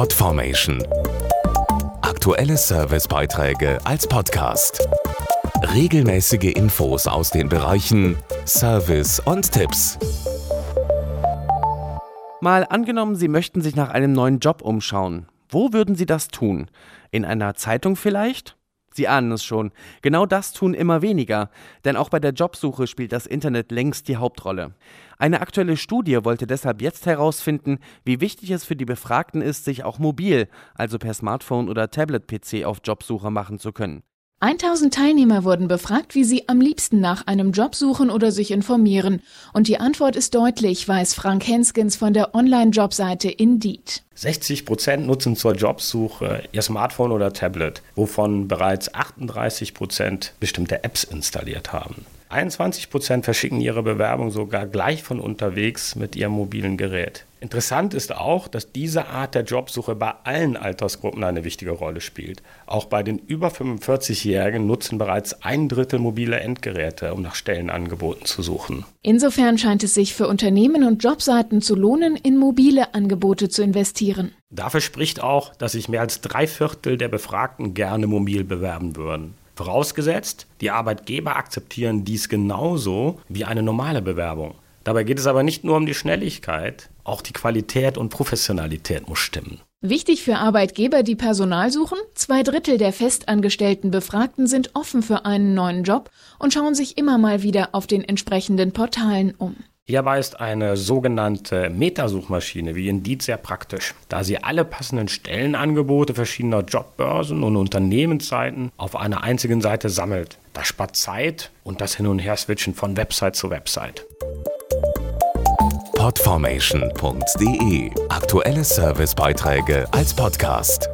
Podformation. Aktuelle Servicebeiträge als Podcast. Regelmäßige Infos aus den Bereichen Service und Tipps. Mal angenommen, Sie möchten sich nach einem neuen Job umschauen. Wo würden Sie das tun? In einer Zeitung vielleicht? Sie ahnen es schon, genau das tun immer weniger, denn auch bei der Jobsuche spielt das Internet längst die Hauptrolle. Eine aktuelle Studie wollte deshalb jetzt herausfinden, wie wichtig es für die Befragten ist, sich auch mobil, also per Smartphone oder Tablet-PC auf Jobsuche machen zu können. 1000 Teilnehmer wurden befragt, wie sie am liebsten nach einem Job suchen oder sich informieren. Und die Antwort ist deutlich, weiß Frank Henskens von der Online-Jobseite Indeed. 60 Prozent nutzen zur Jobsuche ihr Smartphone oder Tablet, wovon bereits 38 Prozent bestimmte Apps installiert haben. 21 Prozent verschicken ihre Bewerbung sogar gleich von unterwegs mit ihrem mobilen Gerät. Interessant ist auch, dass diese Art der Jobsuche bei allen Altersgruppen eine wichtige Rolle spielt. Auch bei den über 45-Jährigen nutzen bereits ein Drittel mobile Endgeräte, um nach Stellenangeboten zu suchen. Insofern scheint es sich für Unternehmen und Jobseiten zu lohnen, in mobile Angebote zu investieren. Dafür spricht auch, dass sich mehr als drei Viertel der Befragten gerne mobil bewerben würden. Vorausgesetzt, die Arbeitgeber akzeptieren dies genauso wie eine normale Bewerbung. Dabei geht es aber nicht nur um die Schnelligkeit, auch die Qualität und Professionalität muss stimmen. Wichtig für Arbeitgeber, die Personal suchen, zwei Drittel der festangestellten Befragten sind offen für einen neuen Job und schauen sich immer mal wieder auf den entsprechenden Portalen um. Hierbei ist eine sogenannte Metasuchmaschine wie Indeed sehr praktisch, da sie alle passenden Stellenangebote verschiedener Jobbörsen und Unternehmensseiten auf einer einzigen Seite sammelt. Das spart Zeit und das Hin- und Her-Switchen von Website zu Website. Podformation.de Aktuelle Servicebeiträge als Podcast.